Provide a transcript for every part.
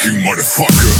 Rocking motherfucker.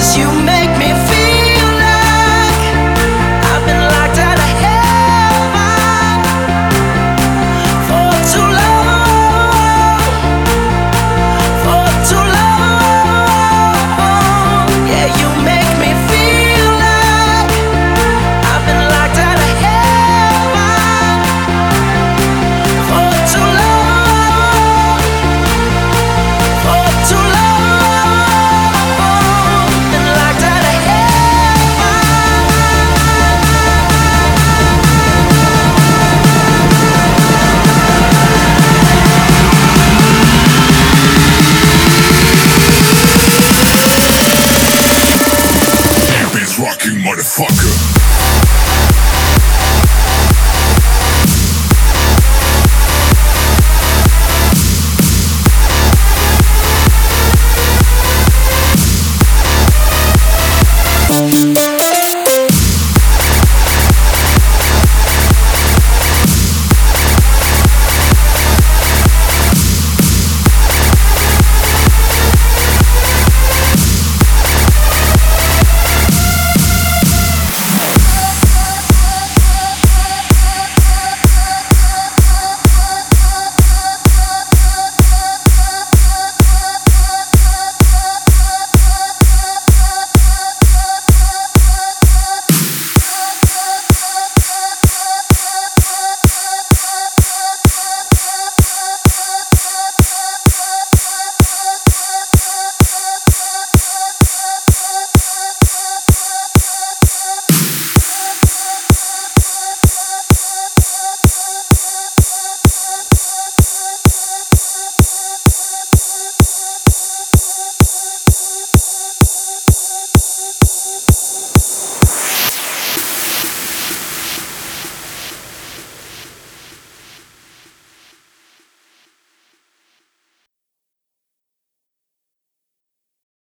Cause you make me Motherfucker.